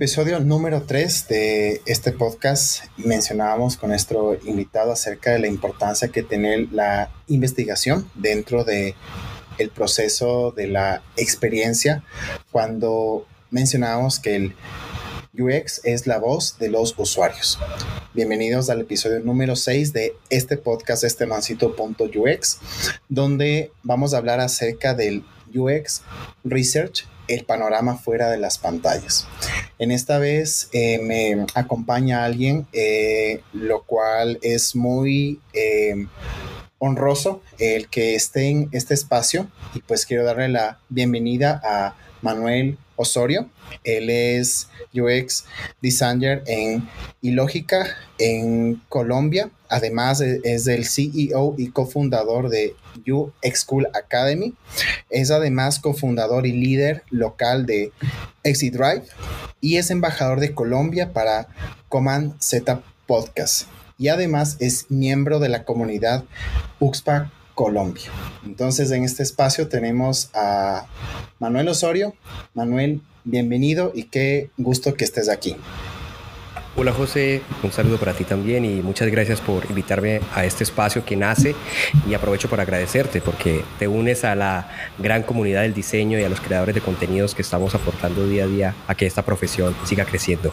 episodio número 3 de este podcast mencionábamos con nuestro invitado acerca de la importancia que tiene la investigación dentro de el proceso de la experiencia cuando mencionábamos que el UX es la voz de los usuarios. Bienvenidos al episodio número 6 de este podcast, este mancito.ux, donde vamos a hablar acerca del UX Research, el panorama fuera de las pantallas. En esta vez eh, me acompaña alguien, eh, lo cual es muy eh, honroso el que esté en este espacio y pues quiero darle la bienvenida a Manuel Osorio. Él es UX designer en Ilógica en Colombia. Además es el CEO y cofundador de UX School Academy. Es además cofundador y líder local de Exit Drive y es embajador de Colombia para Command Z Podcast. Y además es miembro de la comunidad UXPA Colombia. Entonces en este espacio tenemos a Manuel Osorio. Manuel, bienvenido y qué gusto que estés aquí. Hola José, un saludo para ti también y muchas gracias por invitarme a este espacio que nace y aprovecho para agradecerte porque te unes a la gran comunidad del diseño y a los creadores de contenidos que estamos aportando día a día a que esta profesión siga creciendo.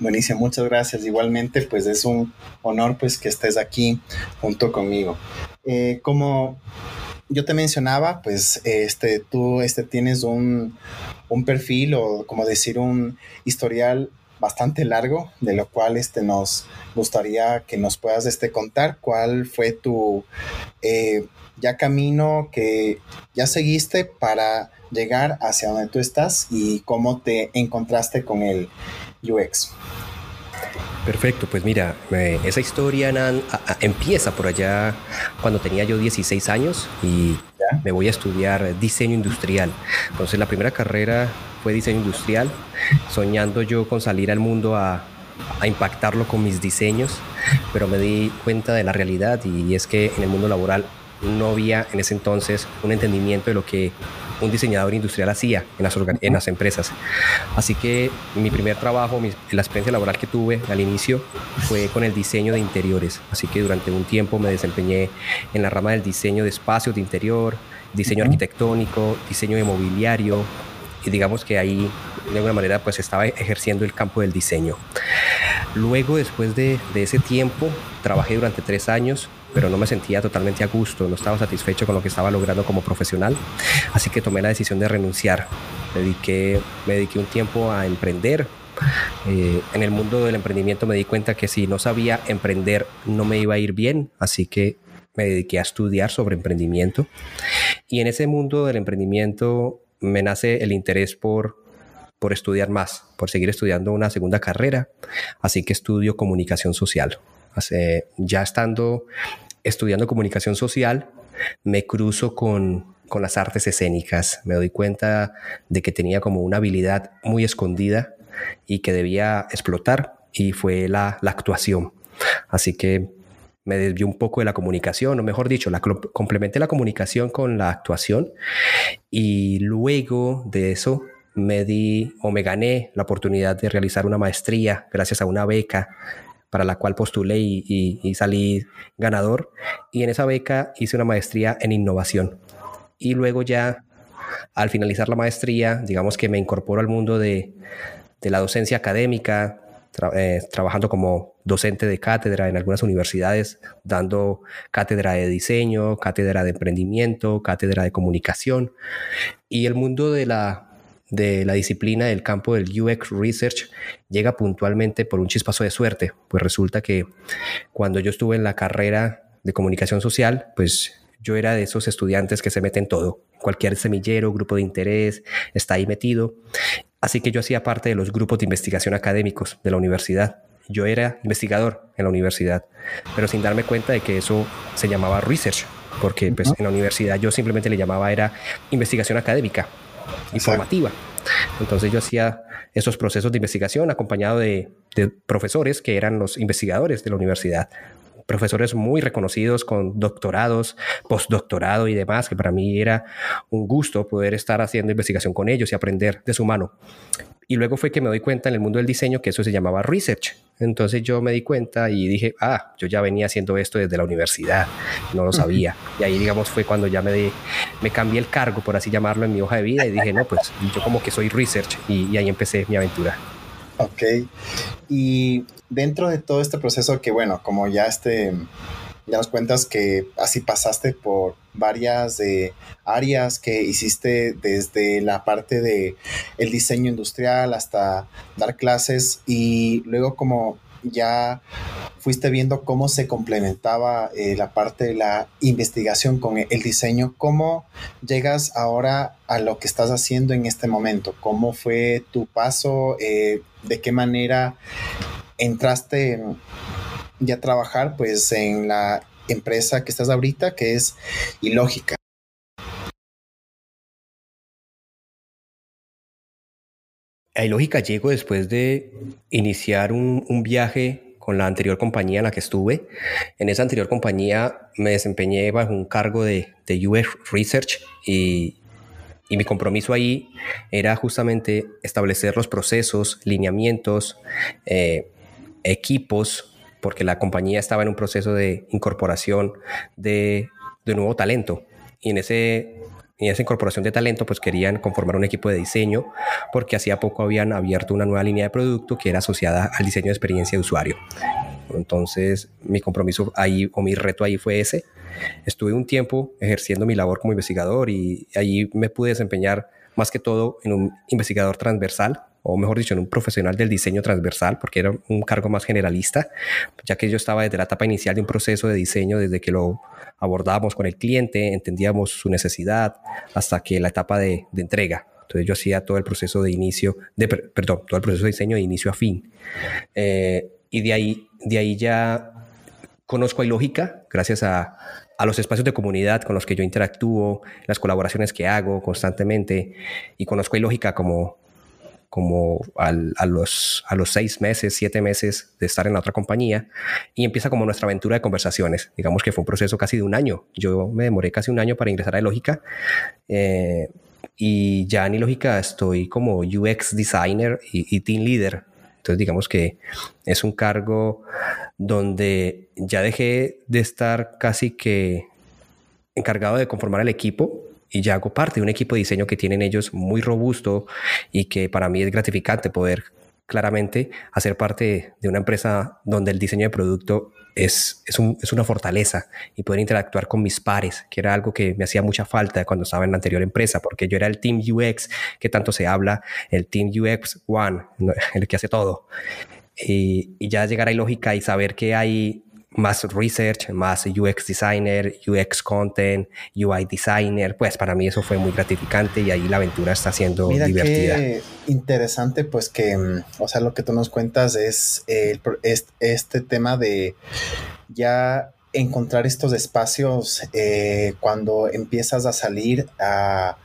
Buenísimo, muchas gracias. Igualmente, pues es un honor pues que estés aquí junto conmigo. Eh, como yo te mencionaba, pues este, tú este, tienes un, un, perfil o como decir un historial bastante largo, de lo cual este, nos gustaría que nos puedas este, contar cuál fue tu eh, ya camino que ya seguiste para llegar hacia donde tú estás y cómo te encontraste con el UX. Perfecto, pues mira, esa historia empieza por allá cuando tenía yo 16 años y me voy a estudiar diseño industrial. Entonces la primera carrera fue diseño industrial, soñando yo con salir al mundo a, a impactarlo con mis diseños, pero me di cuenta de la realidad y es que en el mundo laboral no había en ese entonces un entendimiento de lo que un diseñador industrial hacía en las, en las empresas. Así que mi primer trabajo, la experiencia laboral que tuve al inicio fue con el diseño de interiores. Así que durante un tiempo me desempeñé en la rama del diseño de espacios de interior, diseño arquitectónico, diseño de mobiliario, y digamos que ahí de alguna manera pues estaba ejerciendo el campo del diseño. Luego, después de, de, ese tiempo, trabajé durante tres años pero no me sentía totalmente a gusto, no estaba satisfecho con lo que estaba logrando como profesional, así que tomé la decisión de renunciar. Dediqué, me dediqué un tiempo a emprender. Eh, en el mundo del emprendimiento me di cuenta que si no sabía emprender no me iba a ir bien, así que me dediqué a estudiar sobre emprendimiento. Y en ese mundo del emprendimiento me nace el interés por, por estudiar más, por seguir estudiando una segunda carrera, así que estudio comunicación social ya estando estudiando comunicación social, me cruzo con, con las artes escénicas. Me doy cuenta de que tenía como una habilidad muy escondida y que debía explotar y fue la, la actuación. Así que me desvió un poco de la comunicación, o mejor dicho, la, complementé la comunicación con la actuación y luego de eso me di o me gané la oportunidad de realizar una maestría gracias a una beca para la cual postulé y, salí ganador. Y en esa beca hice una maestría en innovación. Y luego ya, al finalizar la maestría, digamos que me incorporo al mundo de, la docencia académica, eh, trabajando como docente de cátedra en algunas universidades, dando cátedra de diseño, cátedra de emprendimiento, cátedra de comunicación. Y el mundo de la de la disciplina del campo del UX Research llega puntualmente por un chispazo de suerte, pues resulta que cuando yo estuve en la carrera de comunicación social, pues yo era de esos estudiantes que se meten todo, cualquier semillero, grupo de interés, está ahí metido. Así que yo hacía parte de los grupos de investigación académicos de la universidad. Yo era investigador en la universidad, pero sin darme cuenta de que eso se llamaba research, porque pues, en la universidad yo simplemente le llamaba era investigación académica informativa. Entonces yo hacía esos procesos de investigación acompañado de, profesores que eran los investigadores de la universidad. profesores muy reconocidos con doctorados, postdoctorado y demás, que para mí era un gusto poder estar haciendo investigación con ellos y aprender de su mano. Y luego fue que me doy cuenta en el mundo del diseño que eso se llamaba research. Entonces yo me di cuenta y dije, ah, yo ya venía haciendo esto desde la universidad, no lo sabía. Y ahí, digamos, fue cuando ya me, me cambié el cargo, por así llamarlo, en mi hoja de vida y dije, no, pues yo como que soy research y, y ahí empecé mi aventura. Ok. Y dentro de todo este proceso que, bueno, como ya este ya nos cuentas que así pasaste por varias eh, áreas que hiciste desde la parte de el diseño industrial hasta dar clases y luego como ya fuiste viendo cómo se complementaba eh, la parte de la investigación con el diseño. ¿Cómo llegas ahora a lo que estás haciendo en este momento? ¿Cómo fue tu paso? Eh, ¿De qué manera entraste ya trabajar pues en la empresa que estás ahorita, que es ilógica. Ilógica llego después de iniciar un, viaje con la anterior compañía en la que estuve. En esa anterior compañía me desempeñé bajo un cargo de, de Research y, y mi compromiso ahí era justamente establecer los procesos, lineamientos, eh, equipos porque la compañía estaba en un proceso de incorporación de, nuevo talento. Y en, ese, en esa incorporación de talento, pues querían conformar un equipo de diseño, porque hacía poco habían abierto una nueva línea de producto que era asociada al diseño de experiencia de usuario. Entonces, mi compromiso ahí o mi reto ahí fue ese. Estuve un tiempo ejerciendo mi labor como investigador y allí me pude desempeñar más que todo en un investigador transversal, o mejor dicho, un profesional del diseño transversal, porque era un cargo más generalista, ya que yo estaba desde la etapa inicial de un proceso de diseño, desde que lo abordábamos con el cliente, entendíamos su necesidad, hasta que la etapa de, entrega. Entonces yo hacía todo el proceso de inicio, de, perdón, todo el proceso de diseño de inicio a fin. Eh, y de ahí, de ahí ya conozco a Ilógica, gracias a, a los espacios de comunidad con los que yo interactúo, las colaboraciones que hago constantemente, y conozco a Ilógica como, como a, los, a los seis meses, siete meses de estar en la otra compañía y empieza como nuestra aventura de conversaciones. Digamos que fue un proceso casi de un año. Yo me demoré casi un año para ingresar a Lógica eh, y ya en Lógica estoy como UX designer y, y team leader. Entonces digamos que es un cargo donde ya dejé de estar casi que encargado de conformar el equipo y ya hago parte de un equipo de diseño que tienen ellos muy robusto y que para mí es gratificante poder claramente hacer parte de una empresa donde el diseño de producto es, es, un, es, una fortaleza y poder interactuar con mis pares, que era algo que me hacía mucha falta cuando estaba en la anterior empresa, porque yo era el Team UX, que tanto se habla, el Team UX One, el que hace todo. Y, y ya llegar a lógica y saber que hay más research, más UX designer, UX content, UI designer, pues para mí eso fue muy gratificante y ahí la aventura está siendo Mira divertida. Qué interesante, pues que, mm, o sea, lo que tú nos cuentas es, este tema de ya encontrar estos espacios eh, cuando empiezas a salir a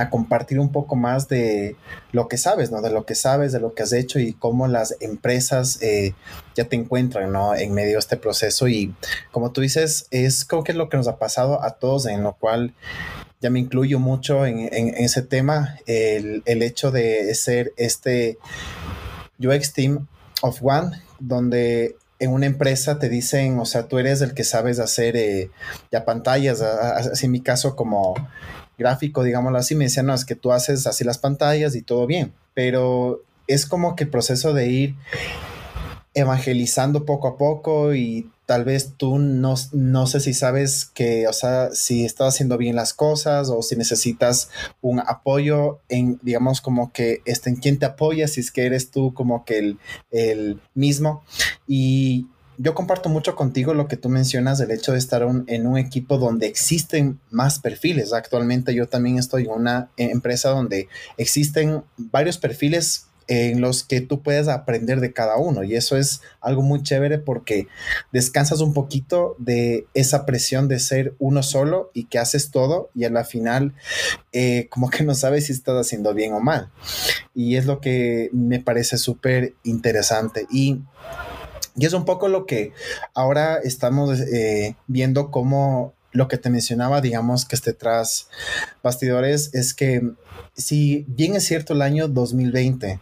a compartir un poco más de lo que sabes, ¿no? De lo que sabes, de lo que has hecho y cómo las empresas eh, ya te encuentran, ¿no? En medio de este proceso y como tú dices, es como que es lo que nos ha pasado a todos, en lo cual ya me incluyo mucho en, ese tema, el, hecho de ser este UX Team of One, donde en una empresa te dicen, o sea, tú eres el que sabes hacer eh, ya pantallas, así en mi caso como gráfico, digámoslo así, me decían, no, es que tú haces así las pantallas y todo bien, pero es como que el proceso de ir evangelizando poco a poco y tal vez tú no, no sé si sabes que, o sea, si estás haciendo bien las cosas o si necesitas un apoyo en, digamos, como que este, en quién te apoya, si es que eres tú como que el, el mismo. Y yo comparto mucho contigo lo que tú mencionas del hecho de estar en un equipo donde existen más perfiles. Actualmente yo también estoy en una empresa donde existen varios perfiles en los que tú puedes aprender de cada uno y eso es algo muy chévere porque descansas un poquito de esa presión de ser uno solo y que haces todo y a la final eh, como que no sabes si estás haciendo bien o mal y es lo que me parece súper interesante y Y es un poco lo que ahora estamos eh, viendo como lo que te mencionaba, digamos, que esté tras bastidores, es que si bien es cierto el año 2020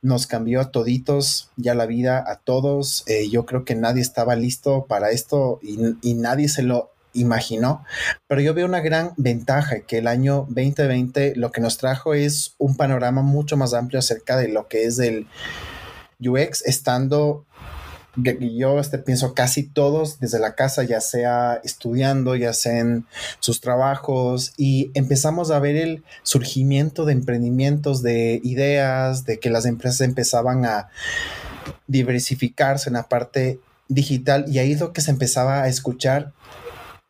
nos cambió a toditos ya la vida, a todos, eh, yo creo que nadie estaba listo para esto y, y nadie se lo imaginó, pero yo veo una gran ventaja que el año 2020 lo que nos trajo es un panorama mucho más amplio acerca de lo que es el UX, estando yo este, pienso casi todos desde la casa, ya sea estudiando, ya sea en sus trabajos, y empezamos a ver el surgimiento de emprendimientos, de ideas, de que las empresas empezaban a diversificarse en la parte digital, y ahí es lo que se empezaba a escuchar.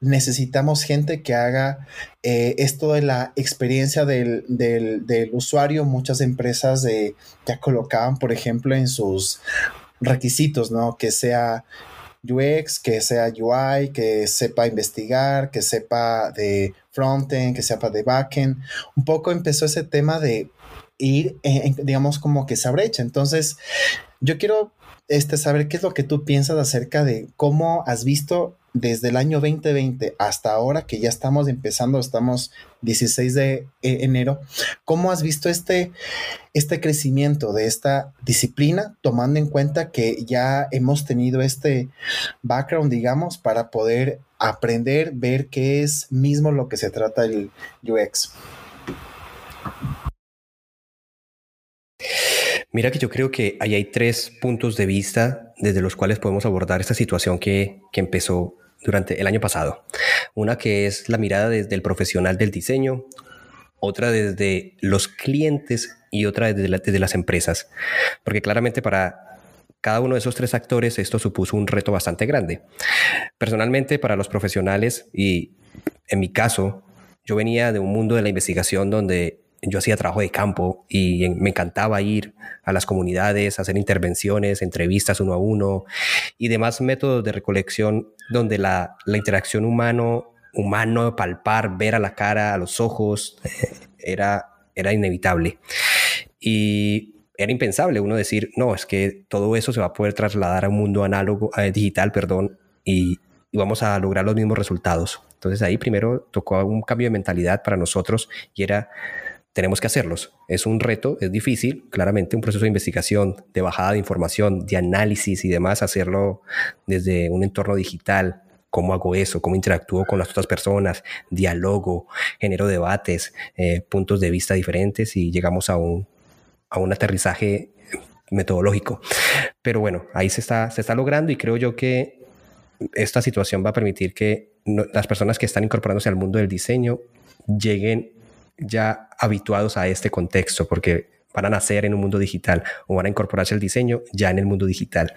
Necesitamos gente que haga eh, esto de la experiencia del, del, usuario. Muchas empresas eh, ya colocaban, por ejemplo, en sus requisitos, ¿no? Que sea UX, que sea UI, que sepa investigar, que sepa de frontend, que sepa de backend. Un poco empezó ese tema de ir, digamos, como que esa brecha. Entonces, yo quiero este, saber qué es lo que tú piensas acerca de cómo has visto desde el año 2020 hasta ahora que ya estamos empezando, estamos 16 de e, enero, ¿cómo has visto este, este crecimiento de esta disciplina, tomando en cuenta que ya hemos tenido este background, digamos, para poder aprender, ver qué es mismo lo que se trata el UX? Mira que yo creo que ahí hay tres puntos de vista desde los cuales podemos abordar esta situación que, que empezó durante el año pasado. Una que es la mirada desde el profesional del diseño, otra desde los clientes y otra desde, desde las empresas. Porque claramente para cada uno de esos tres actores esto supuso un reto bastante grande. Personalmente, para los profesionales y en mi caso, yo venía de un mundo de la investigación donde yo hacía trabajo de campo y me encantaba ir a las comunidades, hacer intervenciones, entrevistas uno a uno y demás métodos de recolección donde la, interacción humano, humano, palpar, ver a la cara, a los ojos, era, era inevitable. Y era impensable uno decir, no, es que todo eso se va a poder trasladar a un mundo análogo, eh, digital, perdón, y, y vamos a lograr los mismos resultados. Entonces ahí primero tocó un cambio de mentalidad para nosotros y era tenemos que hacerlos. Es un reto, es difícil, claramente un proceso de investigación, de bajada de información, de análisis y demás, hacerlo desde un entorno digital. ¿Cómo hago eso? ¿Cómo interactúo con las otras personas? Dialogo, genero debates, eh, puntos de vista diferentes y llegamos a un, a un aterrizaje metodológico. Pero bueno, ahí se está, se está logrando y creo yo que esta situación va a permitir que las personas que están incorporándose al mundo del diseño lleguen ya habituados a este contexto, porque van a nacer en un mundo digital o van a incorporarse al diseño ya en el mundo digital.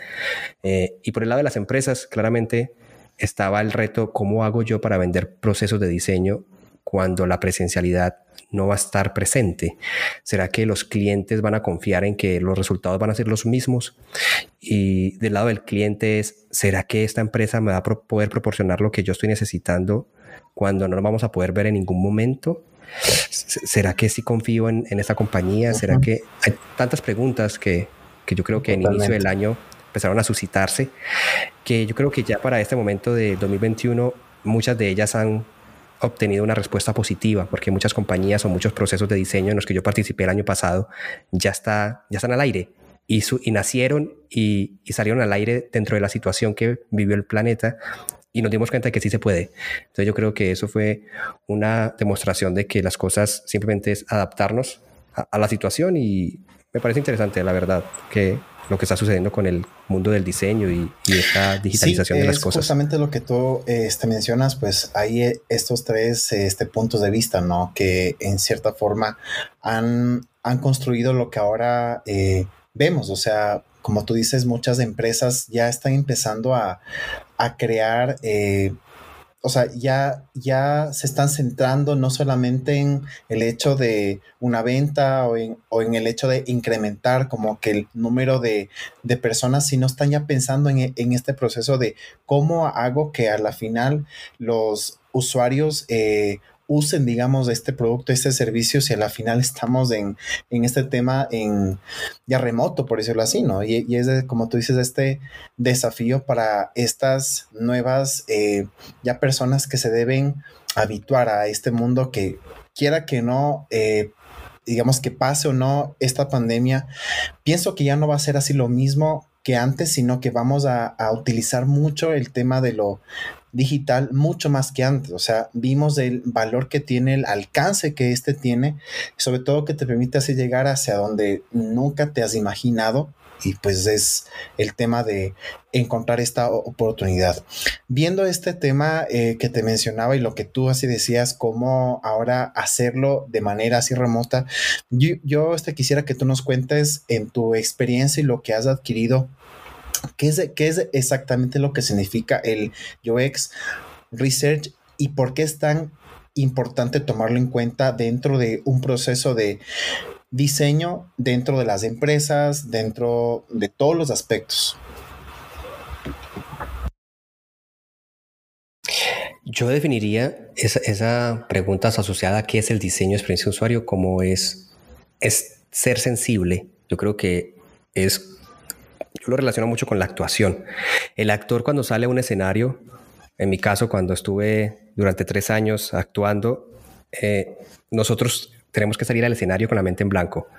Eh, y por el lado de las empresas, claramente estaba el reto, ¿cómo hago yo para vender procesos de diseño cuando la presencialidad no va a estar presente? ¿Será que los clientes van a confiar en que los resultados van a ser los mismos? Y del lado del cliente es, ¿será que esta empresa me va a poder proporcionar lo que yo estoy necesitando cuando no lo vamos a poder ver en ningún momento? ¿Será que sí confío en, en esta compañía? ¿Será que hay tantas preguntas que, que yo creo que en inicio del año empezaron a suscitarse, que yo creo que ya para este momento de 2021 muchas de ellas han obtenido una respuesta positiva, porque muchas compañías o muchos procesos de diseño en los que yo participé el año pasado ya, está, ya están al aire y, su, y nacieron y, y, salieron al aire dentro de la situación que vivió el planeta y nos dimos cuenta de que sí se puede. Entonces yo creo que eso fue una demostración de que las cosas simplemente es adaptarnos a, la situación y me parece interesante, la verdad, que lo que está sucediendo con el mundo del diseño y, esta digitalización de las cosas. Justamente lo que tú este, mencionas, pues hay eh, estos tres este, puntos de vista, ¿no? Que en cierta forma han, han construido lo que ahora eh, vemos, o sea, como tú dices, muchas empresas ya están empezando a, crear, eh, o sea, ya, ya se están centrando no solamente en el hecho de una venta o en, o en el hecho de incrementar como que el número de, personas, sino están ya pensando en, en, este proceso de cómo hago que a la final los usuarios eh, usen, digamos, este producto, este servicio, si a la final estamos en, este tema en ya remoto, por decirlo así, ¿no? Y, es, como tú dices, este desafío para estas nuevas eh, ya personas que se deben habituar a este mundo que quiera que no, eh, digamos que pase o no esta pandemia, pienso que ya no va a ser así lo mismo que antes, sino que vamos a utilizar mucho el tema de lo digital mucho más que antes. O sea, vimos el valor que tiene, el alcance que este tiene, sobre todo que te permite así llegar hacia donde nunca te has imaginado. Y pues es el tema de encontrar esta oportunidad. Viendo este tema eh, que te mencionaba y lo que tú así decías, cómo ahora hacerlo de manera así remota, yo, yo este, quisiera que tú nos cuentes en tu experiencia y lo que has adquirido ¿Qué es, qué es exactamente lo que significa el UX Research y por qué es tan importante tomarlo en cuenta dentro de un proceso de diseño dentro de las empresas, dentro de todos los aspectos? Yo definiría esa, pregunta asociada a qué es el diseño de experiencia de usuario como es, es ser sensible. Yo creo que es lo relaciono mucho con la actuación. El actor cuando sale a un escenario, en mi caso cuando estuve durante tres años actuando, eh, nosotros tenemos que salir al escenario con la mente en blanco,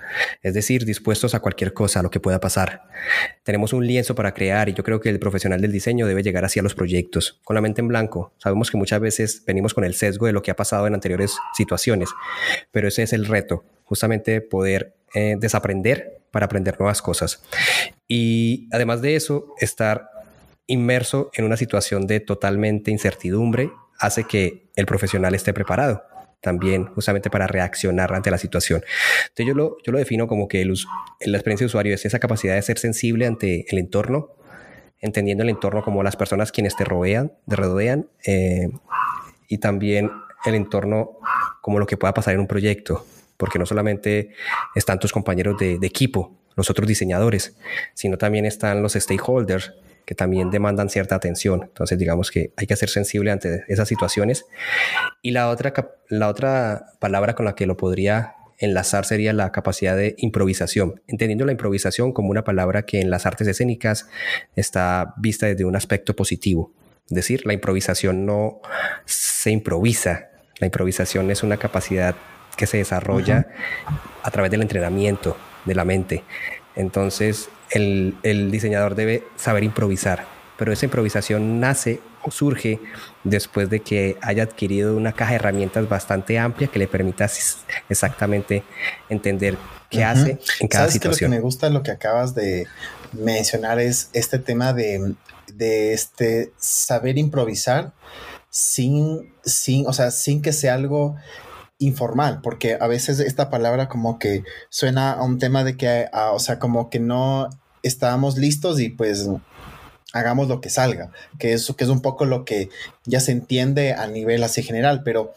es decir, dispuestos a cualquier cosa, a lo que pueda pasar. Tenemos un lienzo para crear y yo creo que el profesional del diseño debe llegar así a los proyectos, con la mente en blanco. Sabemos que muchas veces venimos con el sesgo de lo que ha pasado en anteriores situaciones, pero ese es el reto, justamente poder eh, desaprender para aprender nuevas cosas. Y además de eso, estar inmerso en una situación de totalmente incertidumbre hace que el profesional esté preparado también justamente para reaccionar ante la situación. Entonces yo lo, yo lo defino como que el, la experiencia de usuario es esa capacidad de ser sensible ante el entorno, entendiendo el entorno como las personas quienes te rodean, te rodean eh, y también el entorno como lo que pueda pasar en un proyecto porque no solamente están tus compañeros de, equipo, los otros diseñadores, sino también están los stakeholders que también demandan cierta atención. Entonces, digamos que hay que ser sensible ante esas situaciones. Y la otra, la otra palabra con la que lo podría enlazar sería la capacidad de improvisación, entendiendo la improvisación como una palabra que en las artes escénicas está vista desde un aspecto positivo. Es decir, la improvisación no se improvisa, la improvisación es una capacidad que se desarrolla a través del entrenamiento de la mente. Entonces, el, diseñador debe saber improvisar, pero esa improvisación nace o surge después de que haya adquirido una caja de herramientas bastante amplia que le permita exactamente entender qué hace en cada ¿Sabes situación. Que lo que me gusta lo que acabas de mencionar es este tema de, de este saber improvisar sin, sin, o sea, sin que sea algo informal, porque a veces esta palabra como que suena a un tema de que, o sea, como que no estábamos listos y pues hagamos lo que salga, que eso que es un poco lo que ya se entiende a nivel así general, pero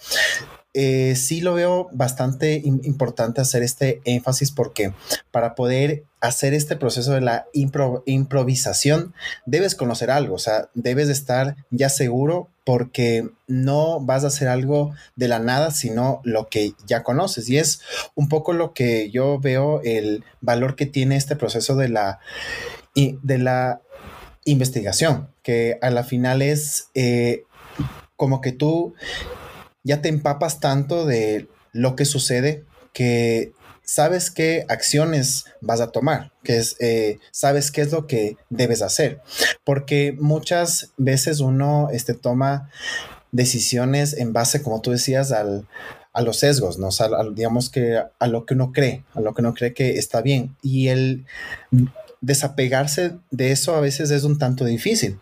eh, sí lo veo bastante importante hacer este énfasis porque para poder hacer este proceso de la improvisación debes conocer algo, o sea, debes estar ya seguro porque no vas a hacer algo de la nada, sino lo que ya conoces. Y es un poco lo que yo veo el valor que tiene este proceso de la, de la investigación, que a la final es eh, como que tú ya te empapas tanto de lo que sucede que sabes qué acciones vas a tomar, que es, eh, sabes qué es lo que debes hacer, porque muchas veces uno este, toma decisiones en base, como tú decías, al, a los sesgos, ¿no? digamos que a lo que uno cree, a lo que uno cree que está bien. Y el desapegarse de eso a veces es un tanto difícil.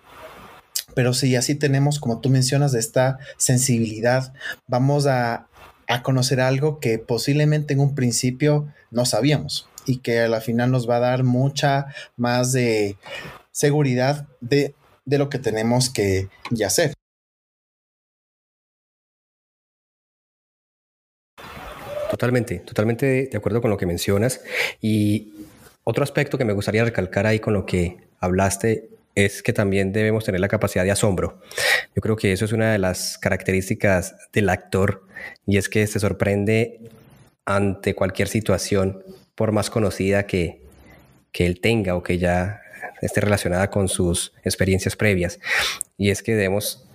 Pero si así tenemos, como tú mencionas, de esta sensibilidad, vamos a, conocer algo que posiblemente en un principio no sabíamos y que a la final nos va a dar mucha más de seguridad de, lo que tenemos que hacer. Totalmente, totalmente de acuerdo con lo que mencionas. Y otro aspecto que me gustaría recalcar ahí con lo que hablaste es que también debemos tener la capacidad de asombro. Yo creo que eso es una de las características del actor y es que se sorprende ante cualquier situación, por más conocida que, que él tenga o que ya esté relacionada con sus experiencias previas. Y es que debemos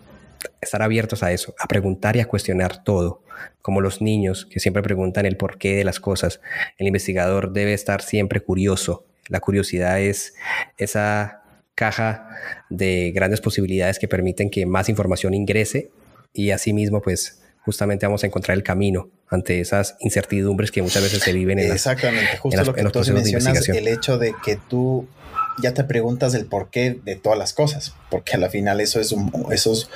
estar abiertos a eso, a preguntar y a cuestionar todo, como los niños que siempre preguntan el porqué de las cosas. El investigador debe estar siempre curioso. La curiosidad es esa caja de grandes posibilidades que permiten que más información ingrese y asimismo pues justamente vamos a encontrar el camino ante esas incertidumbres que muchas veces se viven en Exactamente, justo lo que tú mencionas, el hecho de que tú ya te preguntas el porqué de todas las cosas, porque a la final eso es un, eso es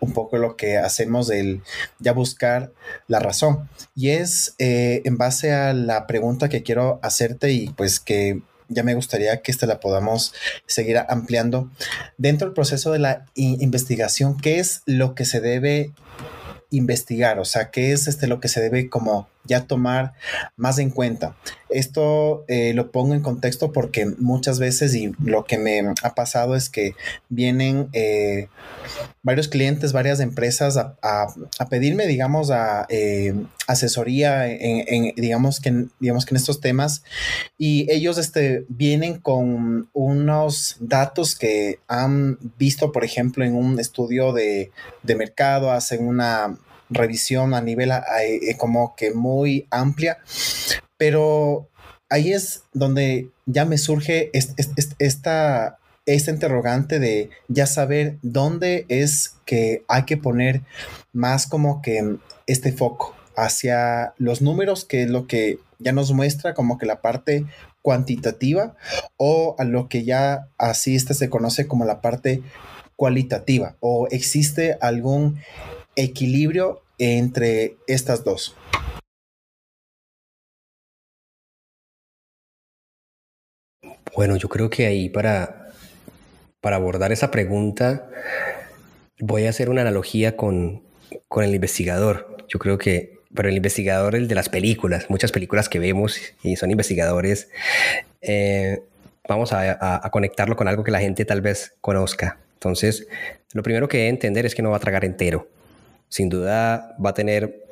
un poco lo que hacemos del ya buscar la razón. Y es eh, en base a la pregunta que quiero hacerte y pues que ya me gustaría que esta la podamos seguir ampliando. Dentro del proceso de la investigación, ¿qué es lo que se debe investigar? O sea, ¿qué es este lo que se debe como ya tomar más en cuenta? Esto eh, lo pongo en contexto porque muchas veces y lo que me ha pasado es que vienen eh, varios clientes, varias empresas a, pedirme, digamos, a, eh, asesoría en, digamos, que, digamos que en estos temas y ellos este, vienen con unos datos que han visto, por ejemplo, en un estudio de, de mercado, hacen una revisión a nivel como que muy amplia, pero ahí es donde ya me surge esta, esta interrogante de ya saber dónde es que hay que poner más como que este foco hacia los números, que es lo que ya nos muestra como que la parte cuantitativa o a lo que ya así este se conoce como la parte cualitativa o existe algún equilibrio entre estas dos. Bueno, yo creo que ahí para, para abordar esa pregunta voy a hacer una analogía con, el investigador. Yo creo que, pero el investigador, el de las películas, muchas películas que vemos y son investigadores, eh, vamos a, a, conectarlo con algo que la gente tal vez conozca. Entonces, lo primero que debe entender es que no va a tragar entero. Sin duda va a tener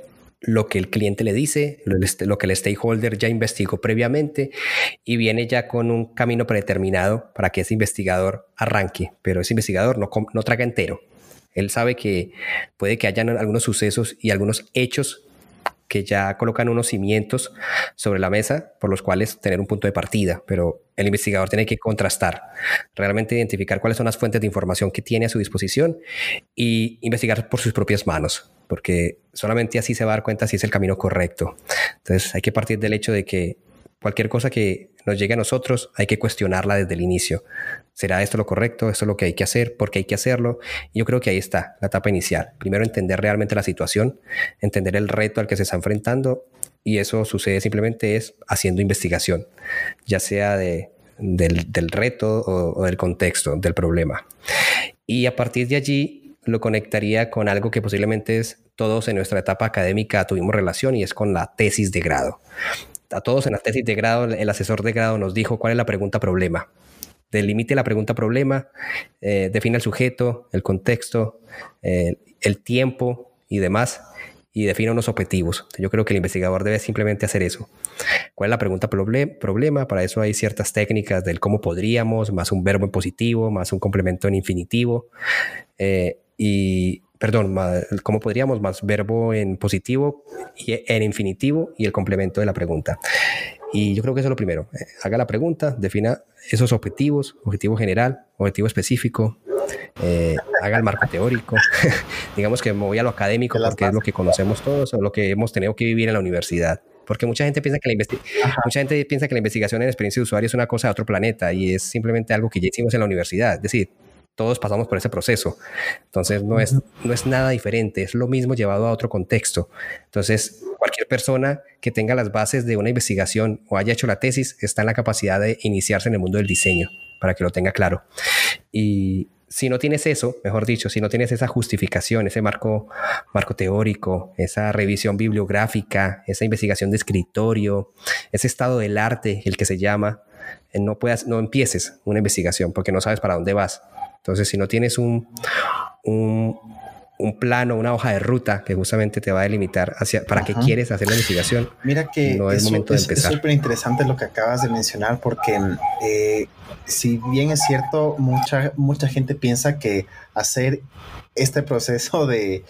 lo que el cliente le dice, lo, que el stakeholder ya investigó previamente y viene ya con un camino predeterminado para que ese investigador arranque, pero ese investigador no, traga entero. Él sabe que puede que hayan algunos sucesos y algunos hechos que ya colocan unos cimientos sobre la mesa por los cuales tener un punto de partida, pero el investigador tiene que contrastar, realmente identificar cuáles son las fuentes de información que tiene a su disposición y investigar por sus propias manos, porque solamente así se va a dar cuenta si es el camino correcto. Entonces hay que partir del hecho de que cualquier cosa que nos llegue a nosotros hay que cuestionarla desde el inicio. ¿Será esto lo correcto? ¿Esto es lo que hay que hacer? ¿Por qué hay que hacerlo? Y yo creo que ahí está la etapa inicial. Primero entender realmente la situación, entender el reto al que se está enfrentando y eso sucede simplemente es haciendo investigación, ya sea de, del, reto o, o del contexto del problema. Y a partir de allí lo conectaría con algo que posiblemente es todos en nuestra etapa académica tuvimos relación y es con la tesis de grado. A todos en la tesis de grado, el asesor de grado nos dijo cuál es la pregunta problema delimite la pregunta problema, eh, define el sujeto, el contexto, eh, el tiempo y demás, y define unos objetivos. Yo creo que el investigador debe simplemente hacer eso. ¿Cuál es la pregunta problema? Para eso hay ciertas técnicas del cómo podríamos, más un verbo en positivo, más un complemento en infinitivo, eh, y perdón, cómo podríamos, más verbo en positivo y en infinitivo y el complemento de la pregunta. Y yo creo que eso es lo primero. Eh, haga la pregunta, defina esos objetivos, objetivo general, objetivo específico, eh, haga el marco teórico. Digamos que me voy a lo académico porque es lo que conocemos todos o lo que hemos tenido que vivir en la universidad. Porque mucha gente piensa que la, mucha gente piensa que la investigación en experiencia de usuario es una cosa de otro planeta y es simplemente algo que ya hicimos en la universidad. Es decir, todos pasamos por ese proceso. Entonces no es, no es nada diferente, es lo mismo llevado a otro contexto. Entonces, cualquier persona que tenga las bases de una investigación o haya hecho la tesis está en la capacidad de iniciarse en el mundo del diseño, para que lo tenga claro. Y si no tienes eso, mejor dicho, si no tienes esa justificación, ese marco, marco teórico, esa revisión bibliográfica, esa investigación de escritorio, ese estado del arte, el que se llama, eh, no, puedas, no empieces una investigación porque no sabes para dónde vas. Entonces, si no tienes un, un, un plano, una hoja de ruta que justamente te va a delimitar hacia para qué quieres hacer la investigación. Mira que no es, momento de empezar. Es súper interesante lo que acabas de mencionar porque eh, si bien es cierto, mucha, mucha gente piensa que hacer este proceso de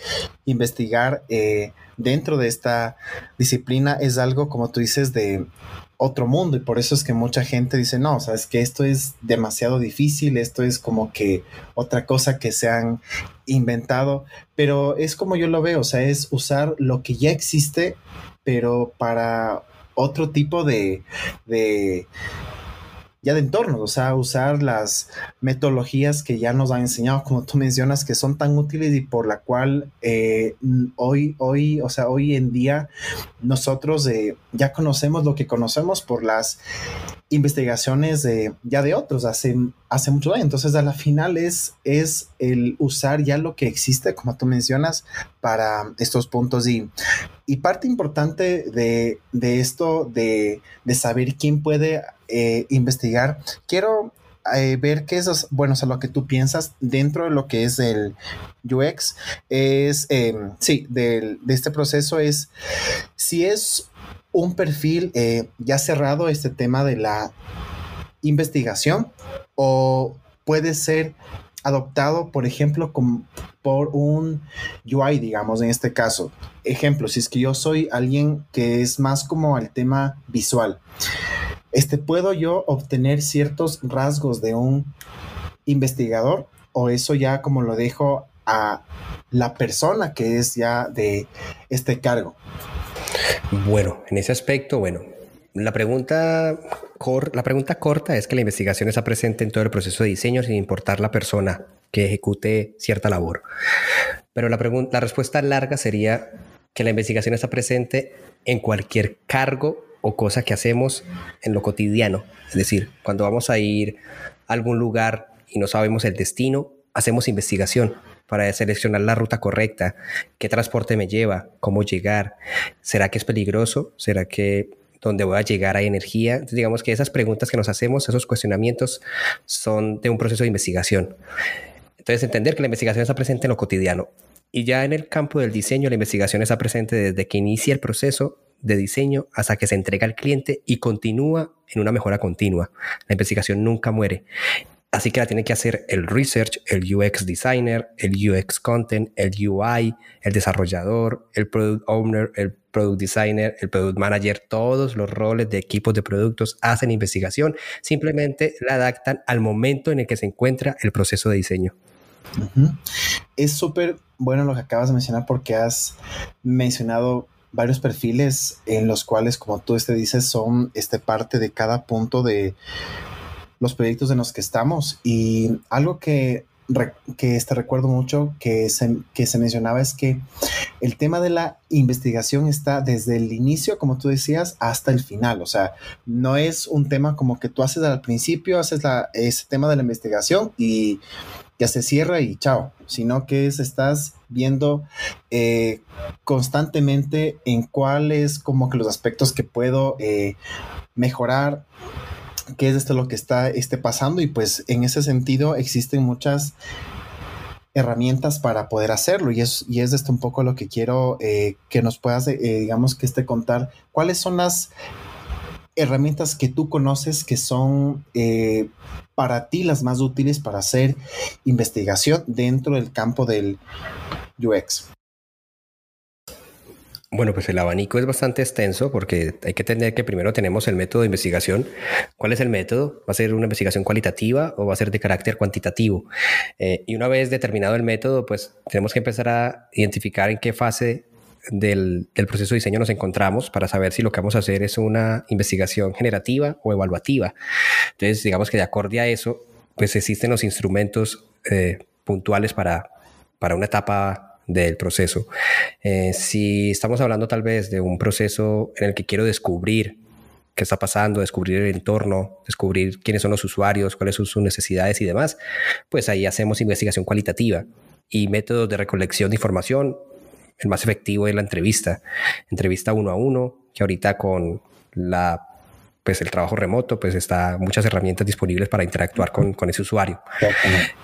investigar eh, dentro de esta disciplina es algo, como tú dices, de otro mundo y por eso es que mucha gente dice, no, sabes que esto es demasiado difícil, esto es como que otra cosa que se han inventado, pero es como yo lo veo, o sea, es usar lo que ya existe, pero para otro tipo de, de ya de entornos, o sea, usar las metodologías que ya nos han enseñado, como tú mencionas, que son tan útiles y por la cual eh, hoy, hoy, o sea, hoy en día nosotros eh, ya conocemos lo que conocemos por las investigaciones de, ya de otros hace, hace mucho años. Entonces, a la final es, es el usar ya lo que existe, como tú mencionas, para estos puntos. Y, y parte importante de, de esto, de, de, saber quién puede eh, investigar, quiero eh, ver qué es, bueno, o lo que tú piensas dentro de lo que es el UX, es, em, sí, de este proceso es, si es un perfil eh, ya cerrado este tema de la investigación o puede ser adoptado, por ejemplo, por un UI, digamos, en este caso. Ejemplo, si es que yo soy alguien que es más como el tema visual, este, ¿puedo yo obtener ciertos rasgos de un investigador o eso ya como lo dejo a la persona que es ya de este cargo? Bueno, en ese aspecto, bueno, la pregunta, la pregunta corta es que la investigación está presente en todo el proceso de diseño sin importar la persona que ejecute cierta labor. Pero la, la respuesta larga sería que la investigación está presente en cualquier cargo o cosa que hacemos en lo cotidiano. Es decir, cuando vamos a ir a algún lugar y no sabemos el destino, hacemos investigación para seleccionar la ruta correcta, qué transporte me lleva, cómo llegar, será que es peligroso, será que donde voy a llegar hay energía. digamos que esas preguntas que nos hacemos, esos cuestionamientos son de un proceso de investigación. Entonces, entender que la investigación está presente en lo cotidiano. Y ya en el campo del diseño, la investigación está presente desde que inicia el proceso de diseño hasta que se entrega al cliente y continúa en una mejora continua. La investigación nunca muere. Así que la tiene que hacer el research, el UX designer, el UX content, el UI, el desarrollador, el product owner, el product designer, el product manager, todos los roles de equipos de productos hacen investigación, simplemente la adaptan al momento en el que se encuentra el proceso de diseño. Es súper bueno lo que acabas de mencionar porque has mencionado varios perfiles en los cuales, como tú este dices, son este parte de cada punto de los proyectos en los que estamos. Y algo que, que este recuerdo mucho que se, que se mencionaba es que el tema de la investigación está desde el inicio, como tú decías, hasta el final. O sea, no es un tema como que tú haces al principio, haces la, ese tema de la investigación y ya se cierra y chao, sino que es, estás viendo eh, constantemente en cuáles como que los aspectos que puedo eh, mejorar qué es esto lo que está este, pasando. Y pues en ese sentido existen muchas herramientas para poder hacerlo. Y es, y es esto un poco lo que quiero eh, que nos puedas, digamos que este contar, cuáles son las herramientas que tú conoces que son eh, para ti las más útiles para hacer investigación dentro del campo del UX. Bueno, pues el abanico es bastante extenso porque hay que entender que primero tenemos el método de investigación. ¿Cuál es el método? ¿Va a ser una investigación cualitativa o va a ser de carácter cuantitativo? Eh, y una vez determinado el método, pues tenemos que empezar a identificar en qué fase del, proceso de diseño nos encontramos para saber si lo que vamos a hacer es una investigación generativa o evaluativa. Entonces, digamos que de acorde a eso, pues existen los instrumentos eh, puntuales para, para una etapa del proceso. Eh, si estamos hablando tal vez de un proceso en el que quiero descubrir qué está pasando, descubrir el entorno, descubrir quiénes son los usuarios, cuáles son sus necesidades y demás, pues ahí hacemos investigación cualitativa y métodos de recolección de información. El más efectivo es la entrevista, entrevista uno a uno, que ahorita con la pues el trabajo remoto, pues está muchas herramientas disponibles para interactuar con, con ese usuario.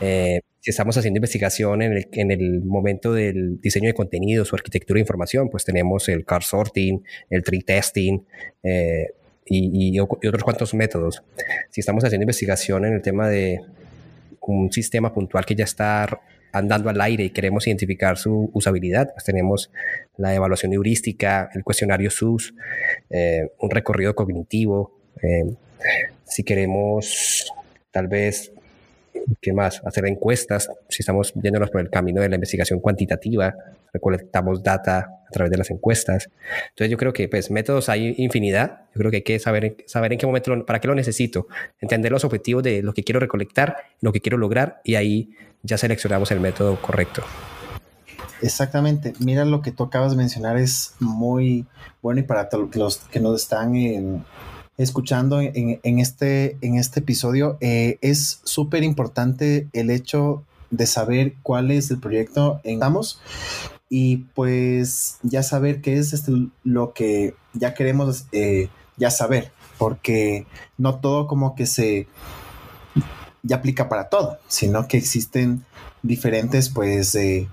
Eh, si estamos haciendo investigación en el, en el, momento del diseño de contenidos o arquitectura de información, pues tenemos el car sorting, el tree testing eh, y, y, otros cuantos métodos. Si estamos haciendo investigación en el tema de un sistema puntual que ya está andando al aire y queremos identificar su usabilidad, pues tenemos la evaluación heurística, el cuestionario SUS, eh, un recorrido cognitivo. Eh, si queremos tal vez, ¿qué más? Hacer encuestas, si estamos yéndonos por el camino de la investigación cuantitativa, recolectamos data a través de las encuestas. Entonces yo creo que pues métodos hay infinidad. Yo creo que hay que saber, saber en qué momento, para qué lo necesito, entender los objetivos de lo que quiero recolectar, lo que quiero lograr y ahí ya seleccionamos el método correcto. Exactamente. Mira lo que tú acabas de mencionar es muy bueno y para los que nos están escuchando en, este, en este episodio eh, es súper importante el hecho de saber cuál es el proyecto en estamos y pues ya saber qué es este, lo que ya queremos eh, ya saber porque no todo como que se ya aplica para todo, sino que existen diferentes pues eh,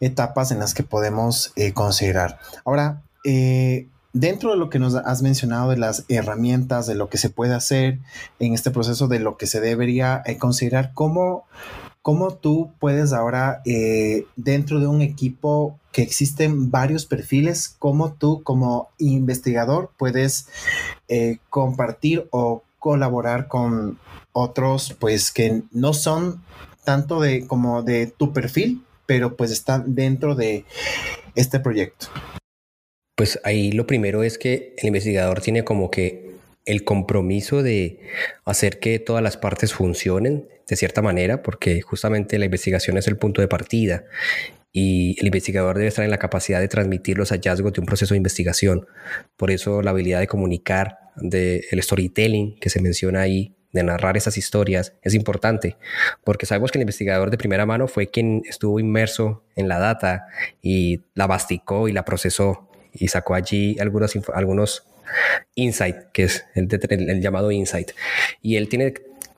etapas en las que podemos considerar. Ahora, eh, dentro de lo que nos has mencionado de las herramientas, de lo que se puede hacer en este proceso, de lo que se debería considerar, ¿cómo, ¿cómo, tú puedes ahora, dentro de un equipo que existen varios perfiles, cómo tú como investigador puedes compartir o colaborar con otros pues que no son tanto de como de tu perfil, pero pues están dentro de este proyecto. Pues ahí lo primero es que el investigador tiene como que el compromiso de hacer que todas las partes funcionen de cierta manera, porque justamente la investigación es el punto de partida y el investigador debe estar en la capacidad de transmitir los hallazgos de un proceso de investigación. Por eso la habilidad de comunicar, del storytelling que se menciona ahí, de narrar esas historias es importante, porque sabemos que el investigador de primera mano fue quien estuvo inmerso en la data y la masticó y la procesó y sacó allí algunos, algunos insight, que es el, llamado insight. Y él tiene,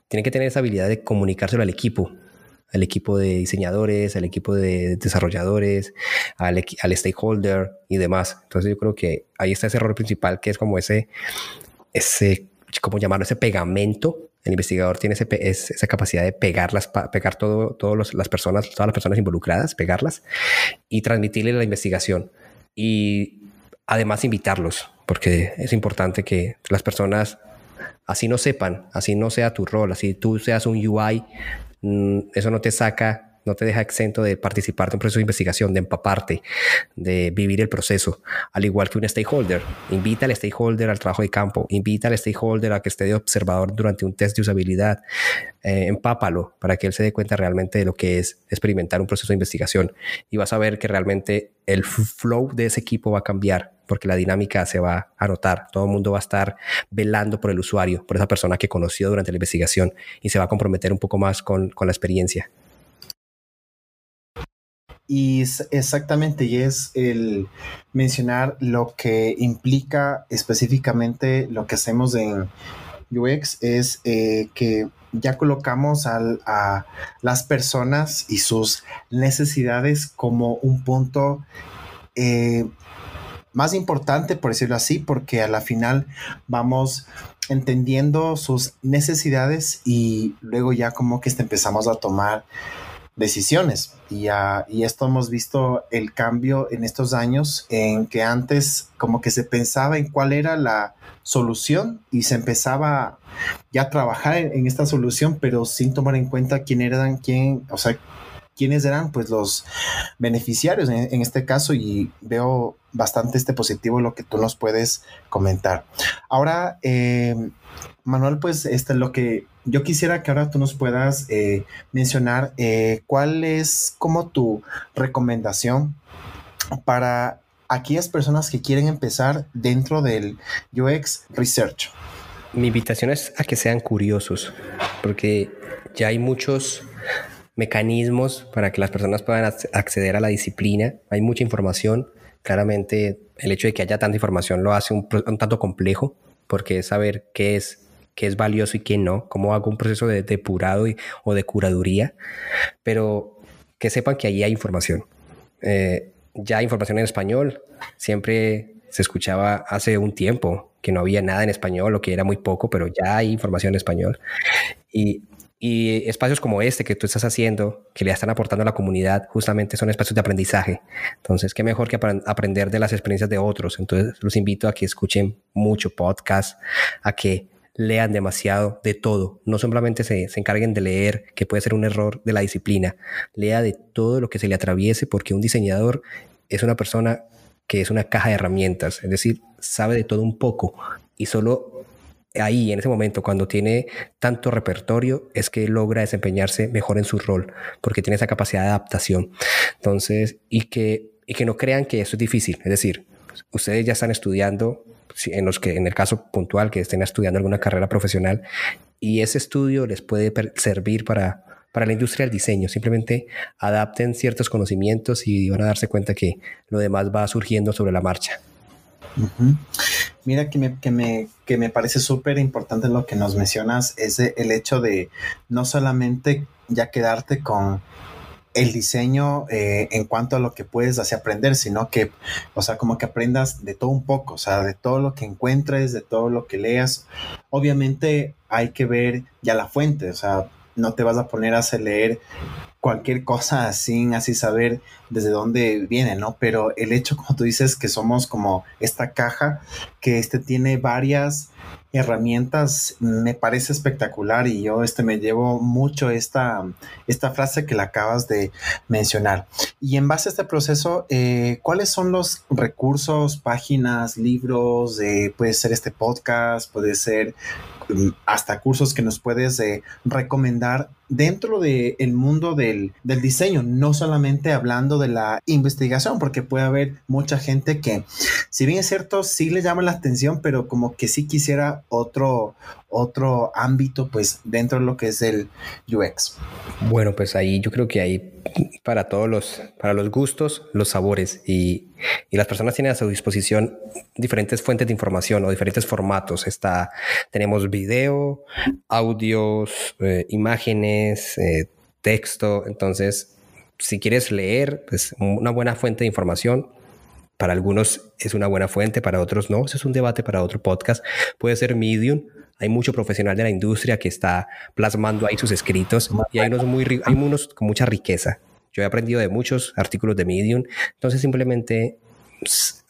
tiene que tener esa habilidad de comunicárselo al equipo, al equipo de diseñadores, al equipo de desarrolladores, al, al, stakeholder y demás. Entonces yo creo que ahí está ese error principal que es como ese, ese ¿cómo llamarlo? Ese pegamento. El investigador tiene esa capacidad de pegarlas, pegar todo, todas las personas, todas las personas involucradas, pegarlas y transmitirle la investigación. Y además invitarlos, porque es importante que las personas así no sepan, así no sea tu rol, así tú seas un UI, mm, eso no te saca no te deja exento de participar de un proceso de investigación, de empaparte, de vivir el proceso, al igual que un stakeholder. Invita al stakeholder al trabajo de campo, invita al stakeholder a que esté de observador durante un test de usabilidad, eh, empápalo para que él se dé cuenta realmente de lo que es experimentar un proceso de investigación y vas a ver que realmente el flow de ese equipo va a cambiar porque la dinámica se va a notar. Todo el mundo va a estar velando por el usuario, por esa persona que conoció durante la investigación y se va a comprometer un poco más con, con la experiencia. Y exactamente, y es el mencionar lo que implica específicamente lo que hacemos en UX, es eh, que ya colocamos a las personas y sus necesidades como un punto eh, más importante, por decirlo así, porque a la final vamos entendiendo sus necesidades y luego ya como que empezamos a tomar decisiones. Y, y esto hemos visto el cambio en estos años en que antes como que se pensaba en cuál era la solución y se empezaba ya a trabajar en, esta solución, pero sin tomar en cuenta quién eran, quién, o sea, quiénes eran pues los beneficiarios en, este caso y veo bastante este positivo lo que tú nos puedes comentar. Ahora, eh, Manuel, pues este, lo que yo quisiera que ahora tú nos puedas eh, mencionar eh, cuál es como tu recomendación para aquellas personas que quieren empezar dentro del UX Research? Mi invitación es a que sean curiosos, porque ya hay muchos mecanismos para que las personas puedan acceder a la disciplina. Hay mucha información. Claramente el hecho de que haya tanta información lo hace un, tanto complejo, porque es saber qué es qué es valioso y qué no, cómo hago un proceso de depurado o de curaduría, pero que sepan que ahí hay información. Eh, ya hay información en español, siempre se escuchaba hace un tiempo que no había nada en español o que era muy poco, pero ya hay información en español. Y y espacios como este que tú estás haciendo, que le están aportando a la comunidad, justamente son espacios de aprendizaje. Entonces, qué mejor que aprender de las experiencias de otros. Entonces, los invito a que escuchen mucho podcast, a que lean demasiado de todo. No solamente se, se encarguen de leer, que puede ser un error de la disciplina. Lea de todo lo que se le atraviese, porque un diseñador es una persona que es una caja de herramientas, es decir, sabe de todo un poco y solo ahí, en ese momento, cuando tiene tanto repertorio, es que logra desempeñarse mejor en su rol, porque tiene esa capacidad de adaptación. Entonces, y que, y que no crean que eso es difícil. Es decir, ustedes ya están estudiando, en los que, en el caso puntual, que estén estudiando alguna carrera profesional, y ese estudio les puede servir para, para la industria del diseño. Simplemente adapten ciertos conocimientos y van a darse cuenta que lo demás va surgiendo sobre la marcha. Mira que me, que me, que me parece súper importante lo que nos mencionas, es el hecho de no solamente ya quedarte con el diseño eh, en cuanto a lo que puedes así aprender, sino que, o sea, como que aprendas de todo un poco, o sea, de todo lo que encuentres, de todo lo que leas. Obviamente hay que ver ya la fuente, o sea, no te vas a poner a hacer leer cualquier cosa sin así saber desde dónde viene, ¿no? Pero el hecho, como tú dices, que somos como esta caja, que este tiene varias herramientas, me parece espectacular y yo este me llevo mucho esta, esta frase que la acabas de mencionar. Y en base a este proceso, eh, ¿cuáles son los recursos, páginas, libros? puede ser este podcast, puede ser hasta cursos que nos puedes eh, recomendar dentro del el mundo del, del, diseño, no solamente hablando de la investigación, porque puede haber mucha gente que, si bien es cierto, sí le llama la atención, pero como que sí quisiera otro, otro ámbito, pues dentro de lo que es el UX. Bueno, pues ahí yo creo que hay para todos los, para los gustos, los sabores y, y las personas tienen a su disposición diferentes fuentes de información o diferentes formatos. Está, tenemos video, audios, eh, imágenes, eh, texto. Entonces, si quieres leer, pues una buena fuente de información. Para algunos es una buena fuente, para otros no. Eso es un debate para otro podcast. Puede ser Medium. Hay mucho profesional de la industria que está plasmando ahí sus escritos y hay unos, muy, hay unos con mucha riqueza. Yo he aprendido de muchos artículos de Medium. Entonces simplemente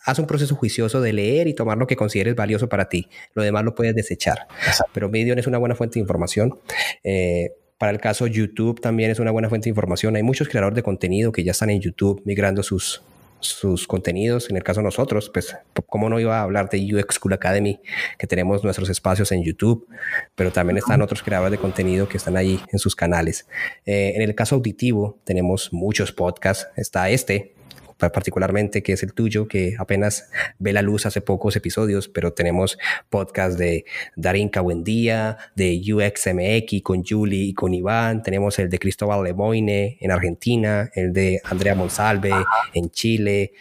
haz un proceso juicioso de leer y tomar lo que consideres valioso para ti. Lo demás lo puedes desechar. Pero Medium es una buena fuente de información. Eh, para el caso YouTube también es una buena fuente de información. Hay muchos creadores de contenido que ya están en YouTube migrando sus, sus contenidos. En el caso de nosotros, pues, ¿cómo no iba a hablar de UX School Academy? Que tenemos nuestros espacios en YouTube, pero también están otros creadores de contenido que están ahí en sus canales. Eh, en el caso auditivo, tenemos muchos podcasts. Está este, particularmente, que es el tuyo, que apenas ve la luz hace pocos episodios, pero tenemos podcast de Darinka Buendía, de UXMX con Julie y con Iván, tenemos el de Cristóbal Lemoine en Argentina, el de Andrea Monsalve en Chile,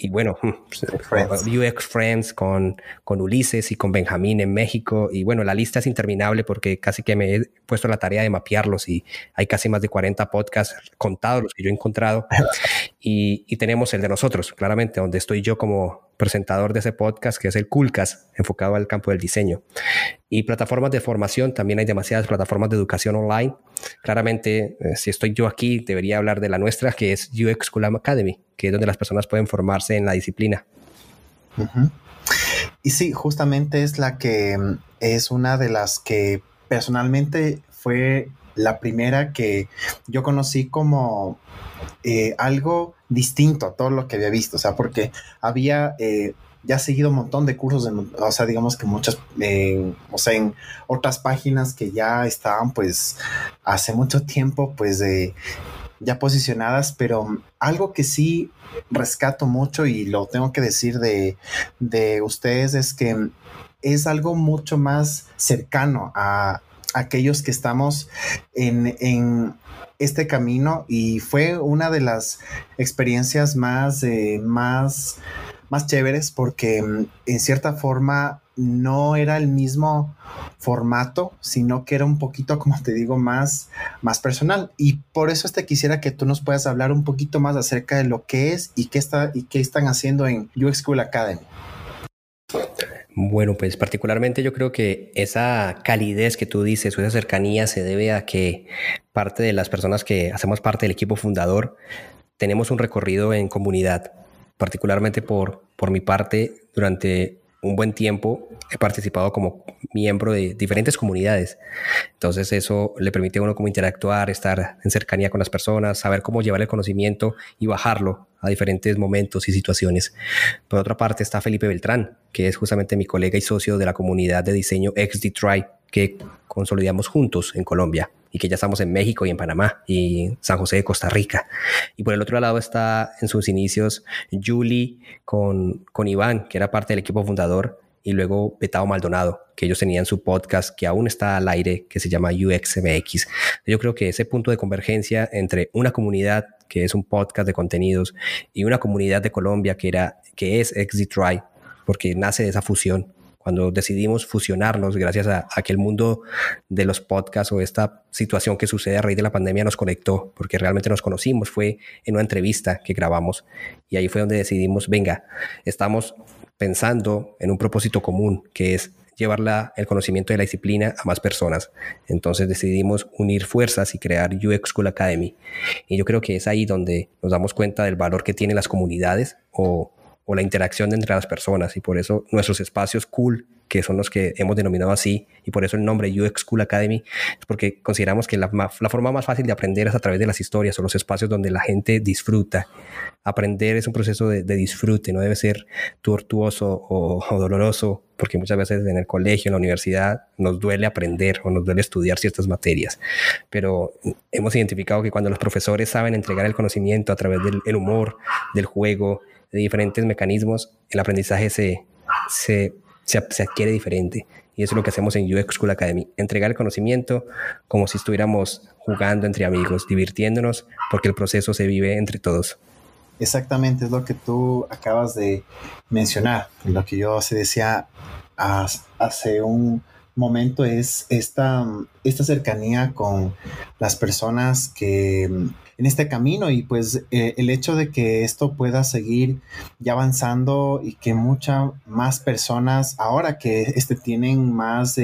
y bueno, UX Friends con, con Ulises y con Benjamín en México. Y bueno, la lista es interminable porque casi que me he puesto la tarea de mapearlos y hay casi más de 40 podcasts contados los que yo he encontrado. Y, y tenemos el de nosotros, claramente, donde estoy yo como presentador de ese podcast, que es el Coolcast, enfocado al campo del diseño. Y plataformas de formación, también hay demasiadas plataformas de educación online. Claramente, eh, si estoy yo aquí, debería hablar de la nuestra, que es UX School Academy, que es donde las personas pueden formarse en la disciplina. Y sí, justamente es la que es una de las que personalmente fue la primera que yo conocí como eh, algo distinto a todo lo que había visto, o sea, porque había eh, ya seguido un montón de cursos, o sea, digamos que muchas, eh, o sea, en otras páginas que ya estaban pues hace mucho tiempo pues ya posicionadas, pero algo que sí rescato mucho y lo tengo que decir de, de ustedes es que es algo mucho más cercano a aquellos que estamos en, en este camino y fue una de las experiencias más, eh, más, más chéveres porque mm, en cierta forma no era el mismo formato, sino que era un poquito, como te digo, más, más personal. Y por eso te quisiera que tú nos puedas hablar un poquito más acerca de lo que es y qué, está, y qué están haciendo en UX School Academy. Bueno, pues particularmente yo creo que esa calidez que tú dices o esa cercanía se debe a que parte de las personas que hacemos parte del equipo fundador tenemos un recorrido en comunidad, particularmente por, por mi parte durante un buen tiempo he participado como miembro de diferentes comunidades. Entonces eso le permite a uno como interactuar, estar en cercanía con las personas, saber cómo llevar el conocimiento y bajarlo a diferentes momentos y situaciones. Por otra parte está Felipe Beltrán, que es justamente mi colega y socio de la comunidad de diseño XD que consolidamos juntos en Colombia y que ya estamos en México y en Panamá y San José de Costa Rica. Y por el otro lado está en sus inicios Julie con, con Iván, que era parte del equipo fundador, y luego Betao Maldonado, que ellos tenían su podcast que aún está al aire, que se llama UXMX. Yo creo que ese punto de convergencia entre una comunidad que es un podcast de contenidos y una comunidad de Colombia que era que es Exit Try, porque nace de esa fusión cuando decidimos fusionarnos gracias a, a, que el mundo de los podcasts o esta situación que sucede a raíz de la pandemia nos conectó, porque realmente nos conocimos, fue en una entrevista que grabamos y ahí fue donde decidimos, venga, estamos pensando en un propósito común, que es llevar el conocimiento de la disciplina a más personas. Entonces decidimos unir fuerzas y crear UX School Academy. Y yo creo que es ahí donde nos damos cuenta del valor que tienen las comunidades o o la interacción entre las personas y por eso nuestros espacios cool, que son los que hemos denominado así, y por eso el nombre UX Cool Academy, es porque consideramos que la, forma más fácil de aprender es a través de las historias o los espacios donde la gente disfruta. Aprender es un proceso de, disfrute, no debe ser tortuoso o doloroso, porque muchas veces en el colegio, en la universidad, nos duele aprender o nos duele estudiar ciertas materias. Pero hemos identificado que cuando los profesores saben entregar el conocimiento a través del humor, del juego, de diferentes mecanismos, el aprendizaje se, se, se, adquiere diferente. Y eso es lo que hacemos en UX School Academy, entregar el conocimiento como si estuviéramos jugando entre amigos, divirtiéndonos, porque el proceso se vive entre todos. Exactamente, es lo que tú acabas de mencionar, lo que yo se decía hace un, momento es esta, esta cercanía con las personas que en este camino y pues eh, el hecho de que esto pueda seguir ya avanzando y que muchas más personas ahora que este tienen más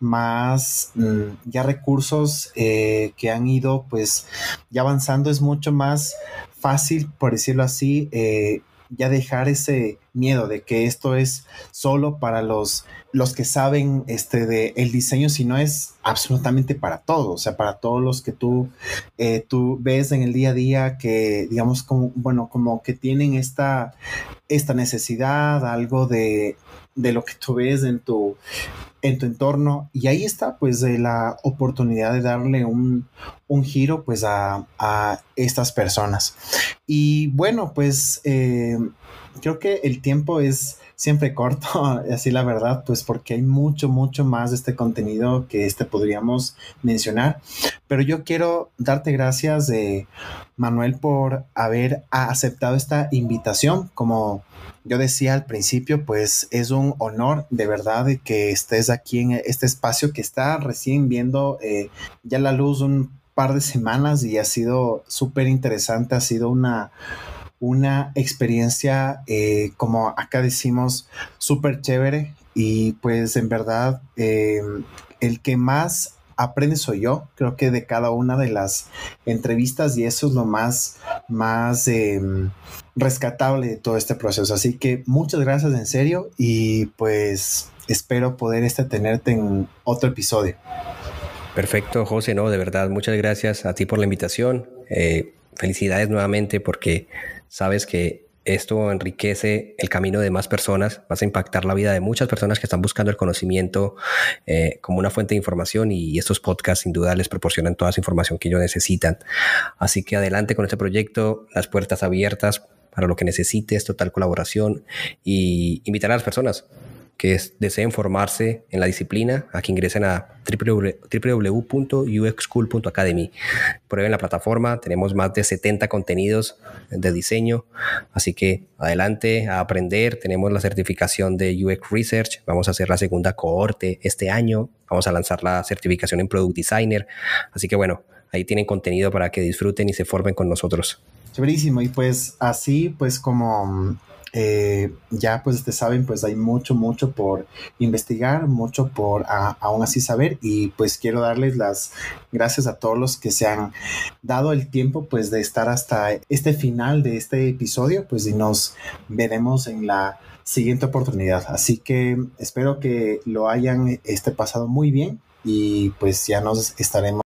más mm, ya recursos eh, que han ido pues ya avanzando es mucho más fácil por decirlo así eh, ya dejar ese miedo de que esto es solo para los, los que saben este de el diseño, sino es absolutamente para todos, o sea, para todos los que tú, eh, tú ves en el día a día que, digamos, como, bueno, como que tienen esta, esta necesidad, algo de, de lo que tú ves en tu, en tu entorno. Y ahí está pues la oportunidad de darle un, un giro pues a, a, estas personas. Y bueno pues eh, creo que el tiempo es siempre corto, así la verdad, pues porque hay mucho, mucho más de este contenido que este podríamos mencionar. Pero yo quiero darte gracias, de Manuel, por haber aceptado esta invitación. Como yo decía al principio, pues es un honor de verdad que estés aquí en este espacio que está recién viendo eh, ya la luz un par de semanas y ha sido súper interesante, ha sido una una experiencia, eh, como acá decimos, súper chévere y pues en verdad em, el que más aprende soy yo, creo que de cada una de las entrevistas y eso es lo más, más em, rescatable de todo este proceso. Así que muchas gracias en serio y pues espero poder este, tenerte en otro episodio. Perfecto, José, no, de verdad, muchas gracias a ti por la invitación. Eh, felicidades nuevamente porque sabes que esto enriquece el camino de más personas, vas a impactar la vida de muchas personas que están buscando el conocimiento eh, como una fuente de información y estos podcasts sin duda les proporcionan toda esa información que ellos necesitan. Así que adelante con este proyecto, las puertas abiertas para lo que necesites, total colaboración y invitar a las personas que deseen formarse en la disciplina, a que ingresen a www.uxschool.academy. Prueben la plataforma, tenemos más de 70 contenidos de diseño, así que adelante a aprender. Tenemos la certificación de UX Research, vamos a hacer la segunda cohorte este año, vamos a lanzar la certificación en Product Designer, así que bueno, ahí tienen contenido para que disfruten y se formen con nosotros. Chéverísimo, y pues así, pues como eh, ya pues te saben, pues hay mucho, mucho por investigar, mucho por aún así saber y pues quiero darles las gracias a todos los que se han dado el tiempo pues de estar hasta este final de este episodio, pues y nos veremos en la siguiente oportunidad. Así que espero que lo hayan este pasado muy bien y pues ya nos estaremos